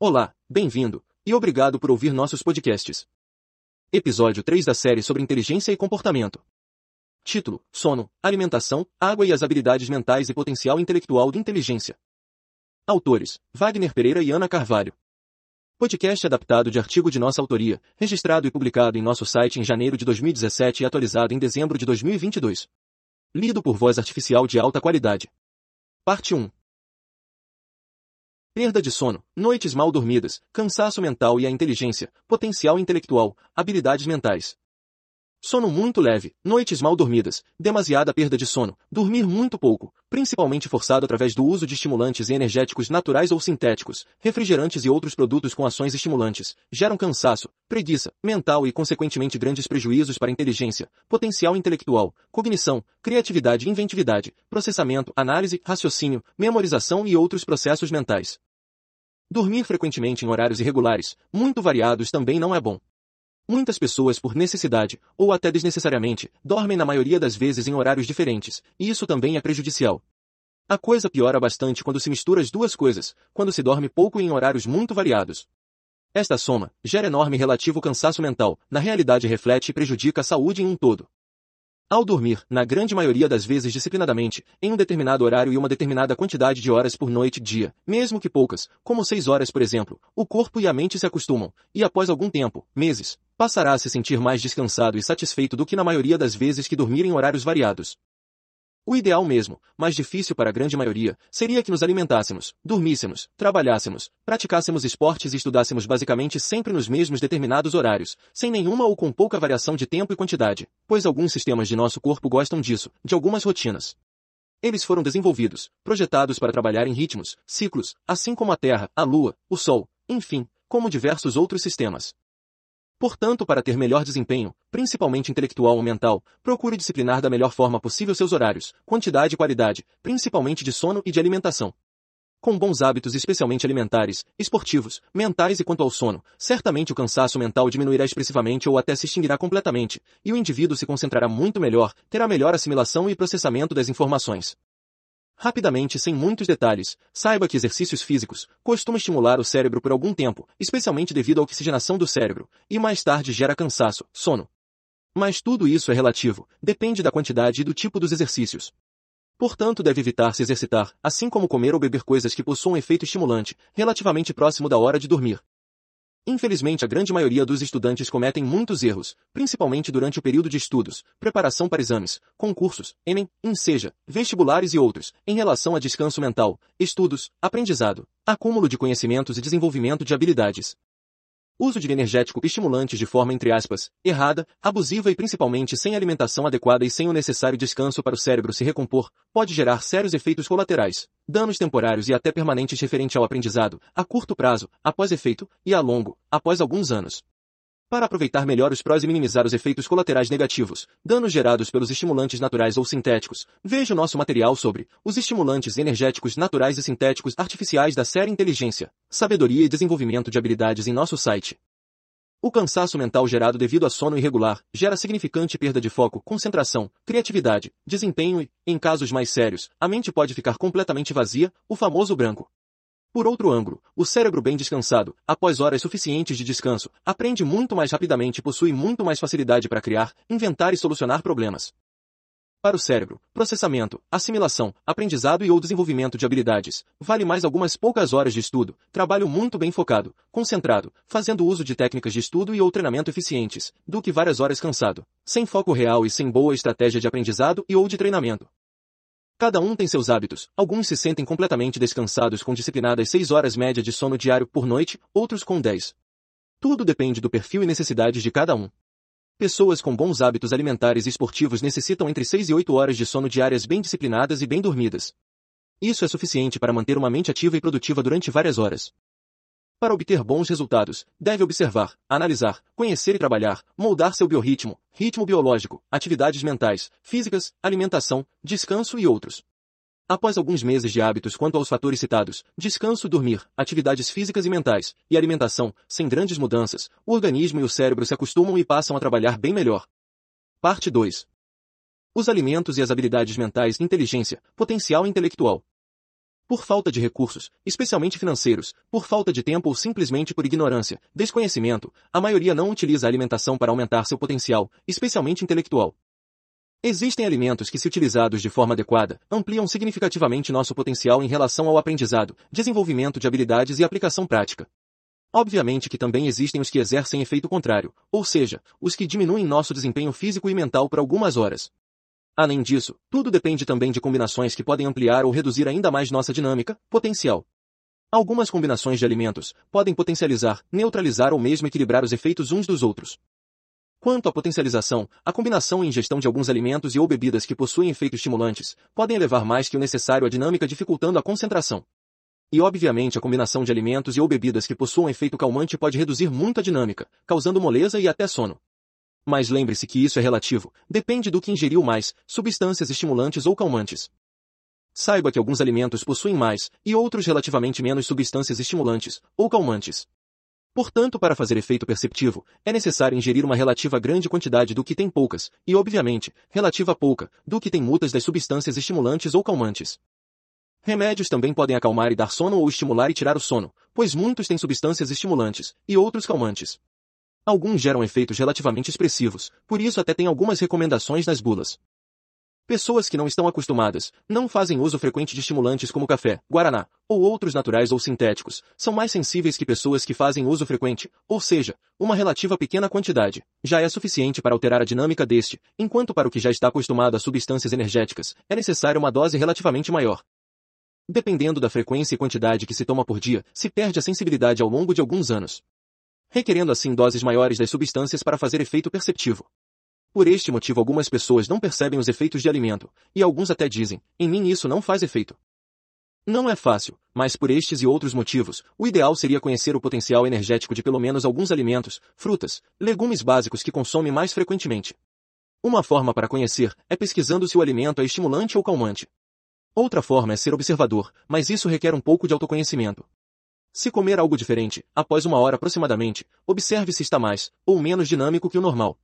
Olá, bem-vindo, e obrigado por ouvir nossos podcasts. Episódio 3 da série sobre inteligência e comportamento. Título: Sono, alimentação, água e as habilidades mentais e potencial intelectual de inteligência. Autores: Wagner Pereira e Ana Carvalho. Podcast adaptado de artigo de nossa autoria, registrado e publicado em nosso site em janeiro de 2017 e atualizado em dezembro de 2022. Lido por voz artificial de alta qualidade. Parte 1. Perda de sono, noites mal dormidas, cansaço mental e a inteligência, potencial intelectual, habilidades mentais. Sono muito leve, noites mal dormidas, demasiada perda de sono, dormir muito pouco, principalmente forçado através do uso de estimulantes e energéticos naturais ou sintéticos, refrigerantes e outros produtos com ações estimulantes, geram cansaço, preguiça, mental e consequentemente grandes prejuízos para inteligência, potencial intelectual, cognição, criatividade e inventividade, processamento, análise, raciocínio, memorização e outros processos mentais. Dormir frequentemente em horários irregulares, muito variados também não é bom. Muitas pessoas por necessidade, ou até desnecessariamente, dormem na maioria das vezes em horários diferentes, e isso também é prejudicial. A coisa piora bastante quando se mistura as duas coisas, quando se dorme pouco e em horários muito variados. Esta soma gera enorme relativo cansaço mental, na realidade reflete e prejudica a saúde em um todo. Ao dormir, na grande maioria das vezes disciplinadamente, em um determinado horário e uma determinada quantidade de horas por noite e dia, mesmo que poucas, como seis horas por exemplo, o corpo e a mente se acostumam, e após algum tempo, meses, passará a se sentir mais descansado e satisfeito do que na maioria das vezes que dormir em horários variados. O ideal mesmo, mas difícil para a grande maioria, seria que nos alimentássemos, dormíssemos, trabalhássemos, praticássemos esportes e estudássemos basicamente sempre nos mesmos determinados horários, sem nenhuma ou com pouca variação de tempo e quantidade, pois alguns sistemas de nosso corpo gostam disso, de algumas rotinas. Eles foram desenvolvidos, projetados para trabalhar em ritmos, ciclos, assim como a Terra, a Lua, o Sol, enfim, como diversos outros sistemas. Portanto, para ter melhor desempenho, principalmente intelectual ou mental, procure disciplinar da melhor forma possível seus horários, quantidade e qualidade, principalmente de sono e de alimentação. Com bons hábitos especialmente alimentares, esportivos, mentais e quanto ao sono, certamente o cansaço mental diminuirá expressivamente ou até se extinguirá completamente, e o indivíduo se concentrará muito melhor, terá melhor assimilação e processamento das informações. Rapidamente, sem muitos detalhes, saiba que exercícios físicos costumam estimular o cérebro por algum tempo, especialmente devido à oxigenação do cérebro, e mais tarde gera cansaço, sono. Mas tudo isso é relativo, depende da quantidade e do tipo dos exercícios. Portanto, deve evitar se exercitar, assim como comer ou beber coisas que possuam efeito estimulante, relativamente próximo da hora de dormir, Infelizmente a grande maioria dos estudantes cometem muitos erros, principalmente durante o período de estudos, preparação para exames, concursos, Enem, INSEJA, vestibulares e outros, em relação a descanso mental, estudos, aprendizado, acúmulo de conhecimentos e desenvolvimento de habilidades. Uso de energético estimulantes de forma entre aspas, errada, abusiva e principalmente sem alimentação adequada e sem o necessário descanso para o cérebro se recompor, pode gerar sérios efeitos colaterais, danos temporários e até permanentes referente ao aprendizado, a curto prazo, após efeito, e a longo, após alguns anos. Para aproveitar melhor os prós e minimizar os efeitos colaterais negativos, danos gerados pelos estimulantes naturais ou sintéticos, veja o nosso material sobre os estimulantes energéticos naturais e sintéticos artificiais da série Inteligência, Sabedoria e Desenvolvimento de Habilidades em nosso site. O cansaço mental gerado devido a sono irregular gera significante perda de foco, concentração, criatividade, desempenho e, em casos mais sérios, a mente pode ficar completamente vazia, o famoso branco. Por outro ângulo, o cérebro bem descansado, após horas suficientes de descanso, aprende muito mais rapidamente e possui muito mais facilidade para criar, inventar e solucionar problemas. Para o cérebro, processamento, assimilação, aprendizado e ou desenvolvimento de habilidades, vale mais algumas poucas horas de estudo, trabalho muito bem focado, concentrado, fazendo uso de técnicas de estudo e ou treinamento eficientes, do que várias horas cansado, sem foco real e sem boa estratégia de aprendizado e ou de treinamento. Cada um tem seus hábitos. Alguns se sentem completamente descansados com disciplinadas 6 horas média de sono diário por noite, outros com 10. Tudo depende do perfil e necessidades de cada um. Pessoas com bons hábitos alimentares e esportivos necessitam entre 6 e 8 horas de sono diárias bem disciplinadas e bem dormidas. Isso é suficiente para manter uma mente ativa e produtiva durante várias horas. Para obter bons resultados, deve observar, analisar, conhecer e trabalhar, moldar seu biorritmo, ritmo biológico, atividades mentais, físicas, alimentação, descanso e outros. Após alguns meses de hábitos quanto aos fatores citados, descanso, dormir, atividades físicas e mentais, e alimentação, sem grandes mudanças, o organismo e o cérebro se acostumam e passam a trabalhar bem melhor. Parte 2. Os alimentos e as habilidades mentais, inteligência, potencial intelectual. Por falta de recursos, especialmente financeiros, por falta de tempo ou simplesmente por ignorância, desconhecimento, a maioria não utiliza a alimentação para aumentar seu potencial, especialmente intelectual. Existem alimentos que, se utilizados de forma adequada, ampliam significativamente nosso potencial em relação ao aprendizado, desenvolvimento de habilidades e aplicação prática. Obviamente que também existem os que exercem efeito contrário, ou seja, os que diminuem nosso desempenho físico e mental por algumas horas. Além disso, tudo depende também de combinações que podem ampliar ou reduzir ainda mais nossa dinâmica, potencial. Algumas combinações de alimentos podem potencializar, neutralizar ou mesmo equilibrar os efeitos uns dos outros. Quanto à potencialização, a combinação e ingestão de alguns alimentos e ou bebidas que possuem efeitos estimulantes podem elevar mais que o necessário a dinâmica dificultando a concentração. E obviamente a combinação de alimentos e ou bebidas que possuam efeito calmante pode reduzir muito a dinâmica, causando moleza e até sono. Mas lembre-se que isso é relativo, depende do que ingeriu mais, substâncias estimulantes ou calmantes. Saiba que alguns alimentos possuem mais, e outros relativamente menos substâncias estimulantes, ou calmantes. Portanto, para fazer efeito perceptivo, é necessário ingerir uma relativa grande quantidade do que tem poucas, e obviamente, relativa pouca, do que tem muitas das substâncias estimulantes ou calmantes. Remédios também podem acalmar e dar sono ou estimular e tirar o sono, pois muitos têm substâncias estimulantes, e outros calmantes. Alguns geram efeitos relativamente expressivos, por isso até tem algumas recomendações nas bulas. Pessoas que não estão acostumadas, não fazem uso frequente de estimulantes como café, guaraná, ou outros naturais ou sintéticos, são mais sensíveis que pessoas que fazem uso frequente, ou seja, uma relativa pequena quantidade, já é suficiente para alterar a dinâmica deste, enquanto para o que já está acostumado a substâncias energéticas, é necessária uma dose relativamente maior. Dependendo da frequência e quantidade que se toma por dia, se perde a sensibilidade ao longo de alguns anos. Requerendo assim doses maiores das substâncias para fazer efeito perceptivo. Por este motivo algumas pessoas não percebem os efeitos de alimento, e alguns até dizem, em mim isso não faz efeito. Não é fácil, mas por estes e outros motivos, o ideal seria conhecer o potencial energético de pelo menos alguns alimentos, frutas, legumes básicos que consome mais frequentemente. Uma forma para conhecer é pesquisando se o alimento é estimulante ou calmante. Outra forma é ser observador, mas isso requer um pouco de autoconhecimento. Se comer algo diferente, após uma hora aproximadamente, observe se está mais ou menos dinâmico que o normal.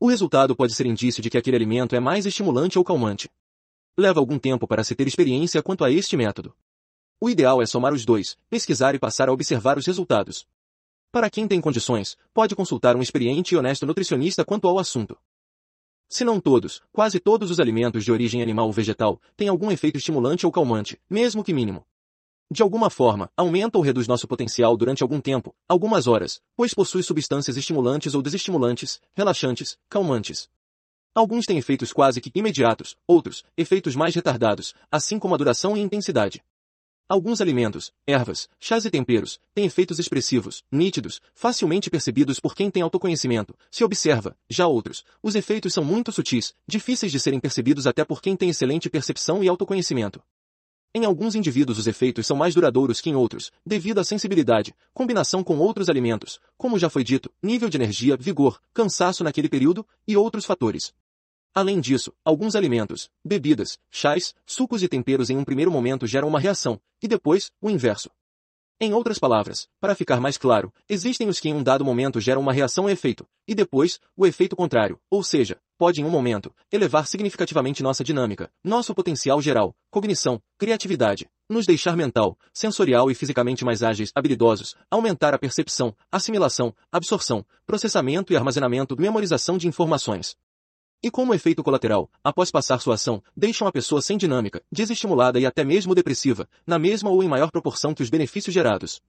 O resultado pode ser indício de que aquele alimento é mais estimulante ou calmante. Leva algum tempo para se ter experiência quanto a este método. O ideal é somar os dois, pesquisar e passar a observar os resultados. Para quem tem condições, pode consultar um experiente e honesto nutricionista quanto ao assunto. Se não todos, quase todos os alimentos de origem animal ou vegetal têm algum efeito estimulante ou calmante, mesmo que mínimo. De alguma forma, aumenta ou reduz nosso potencial durante algum tempo, algumas horas, pois possui substâncias estimulantes ou desestimulantes, relaxantes, calmantes. Alguns têm efeitos quase que imediatos, outros, efeitos mais retardados, assim como a duração e intensidade. Alguns alimentos, ervas, chás e temperos, têm efeitos expressivos, nítidos, facilmente percebidos por quem tem autoconhecimento, se observa, já outros, os efeitos são muito sutis, difíceis de serem percebidos até por quem tem excelente percepção e autoconhecimento. Em alguns indivíduos os efeitos são mais duradouros que em outros, devido à sensibilidade, combinação com outros alimentos, como já foi dito, nível de energia, vigor, cansaço naquele período, e outros fatores. Além disso, alguns alimentos, bebidas, chás, sucos e temperos em um primeiro momento geram uma reação, e depois, o inverso. Em outras palavras, para ficar mais claro, existem os que em um dado momento geram uma reação e efeito, e depois, o efeito contrário, ou seja, pode em um momento, elevar significativamente nossa dinâmica, nosso potencial geral, cognição, criatividade, nos deixar mental, sensorial e fisicamente mais ágeis, habilidosos, aumentar a percepção, assimilação, absorção, processamento e armazenamento, memorização de informações. E como efeito colateral, após passar sua ação, deixam a pessoa sem dinâmica, desestimulada e até mesmo depressiva, na mesma ou em maior proporção que os benefícios gerados.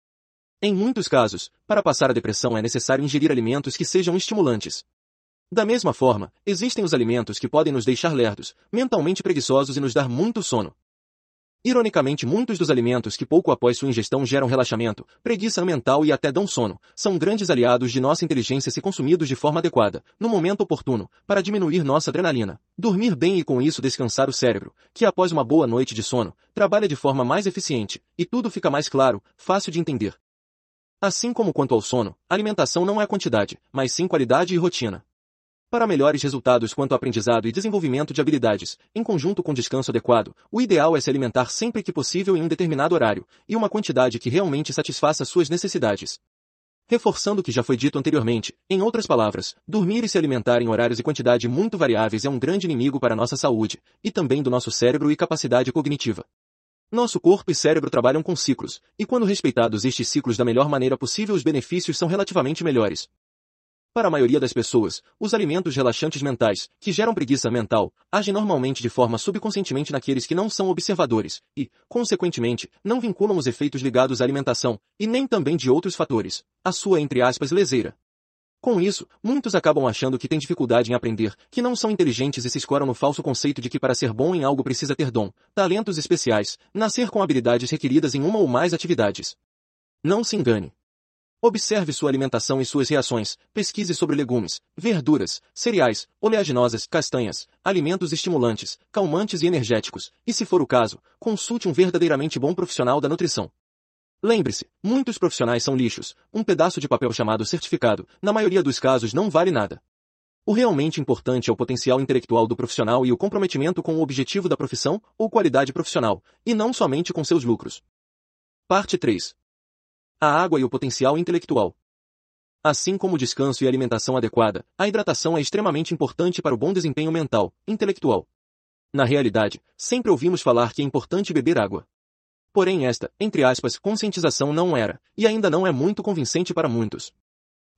Em muitos casos, para passar a depressão é necessário ingerir alimentos que sejam estimulantes. Da mesma forma, existem os alimentos que podem nos deixar lerdos, mentalmente preguiçosos e nos dar muito sono. Ironicamente, muitos dos alimentos que pouco após sua ingestão geram relaxamento, preguiça mental e até dão sono, são grandes aliados de nossa inteligência se consumidos de forma adequada, no momento oportuno, para diminuir nossa adrenalina, dormir bem e com isso descansar o cérebro, que após uma boa noite de sono, trabalha de forma mais eficiente, e tudo fica mais claro, fácil de entender. Assim como quanto ao sono, alimentação não é quantidade, mas sim qualidade e rotina. Para melhores resultados quanto ao aprendizado e desenvolvimento de habilidades, em conjunto com descanso adequado, o ideal é se alimentar sempre que possível em um determinado horário, e uma quantidade que realmente satisfaça suas necessidades. Reforçando o que já foi dito anteriormente, em outras palavras, dormir e se alimentar em horários e quantidade muito variáveis é um grande inimigo para nossa saúde, e também do nosso cérebro e capacidade cognitiva. Nosso corpo e cérebro trabalham com ciclos, e quando respeitados estes ciclos da melhor maneira possível os benefícios são relativamente melhores. Para a maioria das pessoas, os alimentos relaxantes mentais, que geram preguiça mental, agem normalmente de forma subconscientemente naqueles que não são observadores, e, consequentemente, não vinculam os efeitos ligados à alimentação, e nem também de outros fatores, a sua entre aspas leseira. Com isso, muitos acabam achando que têm dificuldade em aprender, que não são inteligentes e se escoram no falso conceito de que para ser bom em algo precisa ter dom, talentos especiais, nascer com habilidades requeridas em uma ou mais atividades. Não se engane. Observe sua alimentação e suas reações, pesquise sobre legumes, verduras, cereais, oleaginosas, castanhas, alimentos estimulantes, calmantes e energéticos, e se for o caso, consulte um verdadeiramente bom profissional da nutrição. Lembre-se, muitos profissionais são lixos, um pedaço de papel chamado certificado, na maioria dos casos não vale nada. O realmente importante é o potencial intelectual do profissional e o comprometimento com o objetivo da profissão ou qualidade profissional, e não somente com seus lucros. Parte 3 a água e o potencial intelectual. Assim como o descanso e a alimentação adequada, a hidratação é extremamente importante para o bom desempenho mental, intelectual. Na realidade, sempre ouvimos falar que é importante beber água. Porém esta, entre aspas, conscientização não era, e ainda não é muito convincente para muitos.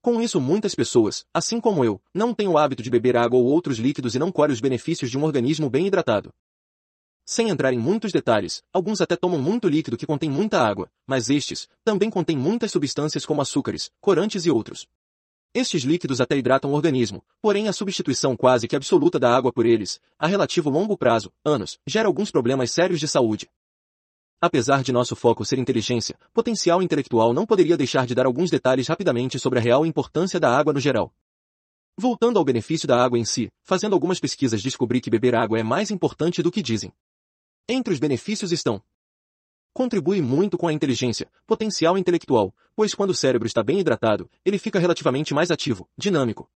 Com isso muitas pessoas, assim como eu, não têm o hábito de beber água ou outros líquidos e não colhem os benefícios de um organismo bem hidratado. Sem entrar em muitos detalhes, alguns até tomam muito líquido que contém muita água, mas estes também contêm muitas substâncias como açúcares, corantes e outros. Estes líquidos até hidratam o organismo, porém a substituição quase que absoluta da água por eles, a relativo longo prazo, anos, gera alguns problemas sérios de saúde. Apesar de nosso foco ser inteligência, potencial intelectual não poderia deixar de dar alguns detalhes rapidamente sobre a real importância da água no geral. Voltando ao benefício da água em si, fazendo algumas pesquisas descobri que beber água é mais importante do que dizem. Entre os benefícios estão Contribui muito com a inteligência, potencial intelectual, pois quando o cérebro está bem hidratado, ele fica relativamente mais ativo, dinâmico.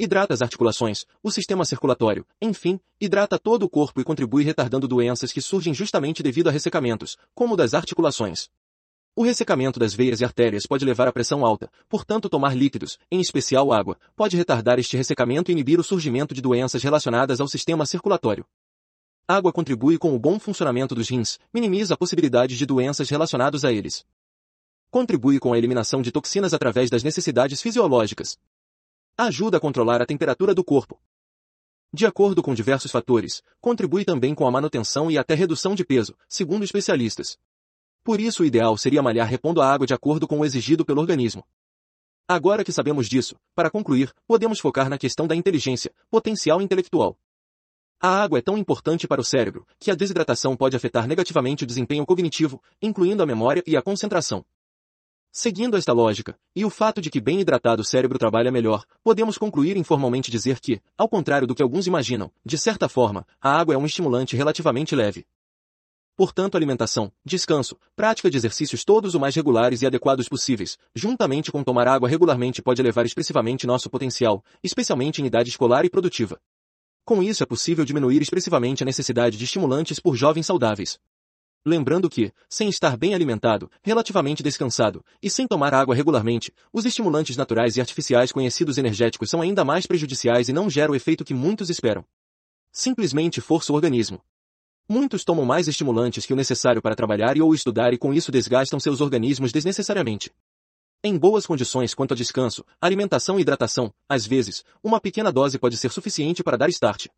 Hidrata as articulações, o sistema circulatório, enfim, hidrata todo o corpo e contribui retardando doenças que surgem justamente devido a ressecamentos, como das articulações. O ressecamento das veias e artérias pode levar à pressão alta, portanto tomar líquidos, em especial água, pode retardar este ressecamento e inibir o surgimento de doenças relacionadas ao sistema circulatório. Água contribui com o bom funcionamento dos rins, minimiza a possibilidade de doenças relacionadas a eles. Contribui com a eliminação de toxinas através das necessidades fisiológicas. Ajuda a controlar a temperatura do corpo. De acordo com diversos fatores, contribui também com a manutenção e até redução de peso, segundo especialistas. Por isso o ideal seria malhar repondo a água de acordo com o exigido pelo organismo. Agora que sabemos disso, para concluir, podemos focar na questão da inteligência, potencial intelectual. A água é tão importante para o cérebro que a desidratação pode afetar negativamente o desempenho cognitivo, incluindo a memória e a concentração. Seguindo esta lógica, e o fato de que bem hidratado o cérebro trabalha melhor, podemos concluir informalmente dizer que, ao contrário do que alguns imaginam, de certa forma, a água é um estimulante relativamente leve. Portanto, alimentação, descanso, prática de exercícios todos o mais regulares e adequados possíveis, juntamente com tomar água regularmente pode elevar expressivamente nosso potencial, especialmente em idade escolar e produtiva. Com isso é possível diminuir expressivamente a necessidade de estimulantes por jovens saudáveis. Lembrando que, sem estar bem alimentado, relativamente descansado e sem tomar água regularmente, os estimulantes naturais e artificiais conhecidos energéticos são ainda mais prejudiciais e não geram o efeito que muitos esperam. Simplesmente força o organismo. Muitos tomam mais estimulantes que o necessário para trabalhar e ou estudar e com isso desgastam seus organismos desnecessariamente. Em boas condições quanto a descanso, alimentação e hidratação, às vezes, uma pequena dose pode ser suficiente para dar start.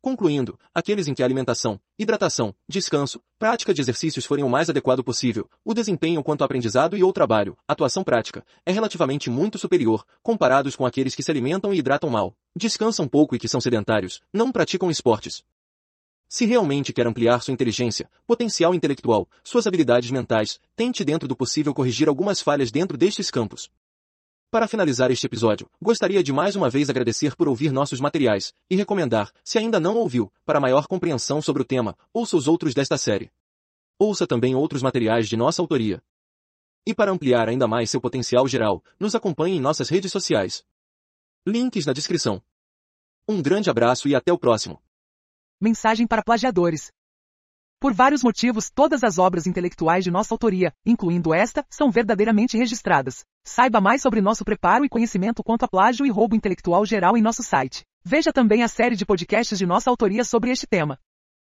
Concluindo, aqueles em que a alimentação, hidratação, descanso, prática de exercícios forem o mais adequado possível, o desempenho quanto ao aprendizado e ou trabalho, atuação prática, é relativamente muito superior, comparados com aqueles que se alimentam e hidratam mal, descansam pouco e que são sedentários, não praticam esportes, se realmente quer ampliar sua inteligência, potencial intelectual, suas habilidades mentais, tente dentro do possível corrigir algumas falhas dentro destes campos. Para finalizar este episódio, gostaria de mais uma vez agradecer por ouvir nossos materiais e recomendar, se ainda não ouviu, para maior compreensão sobre o tema, ouça os outros desta série. Ouça também outros materiais de nossa autoria. E para ampliar ainda mais seu potencial geral, nos acompanhe em nossas redes sociais. Links na descrição. Um grande abraço e até o próximo. Mensagem para plagiadores. Por vários motivos, todas as obras intelectuais de nossa autoria, incluindo esta, são verdadeiramente registradas. Saiba mais sobre nosso preparo e conhecimento quanto a plágio e roubo intelectual geral em nosso site. Veja também a série de podcasts de nossa autoria sobre este tema.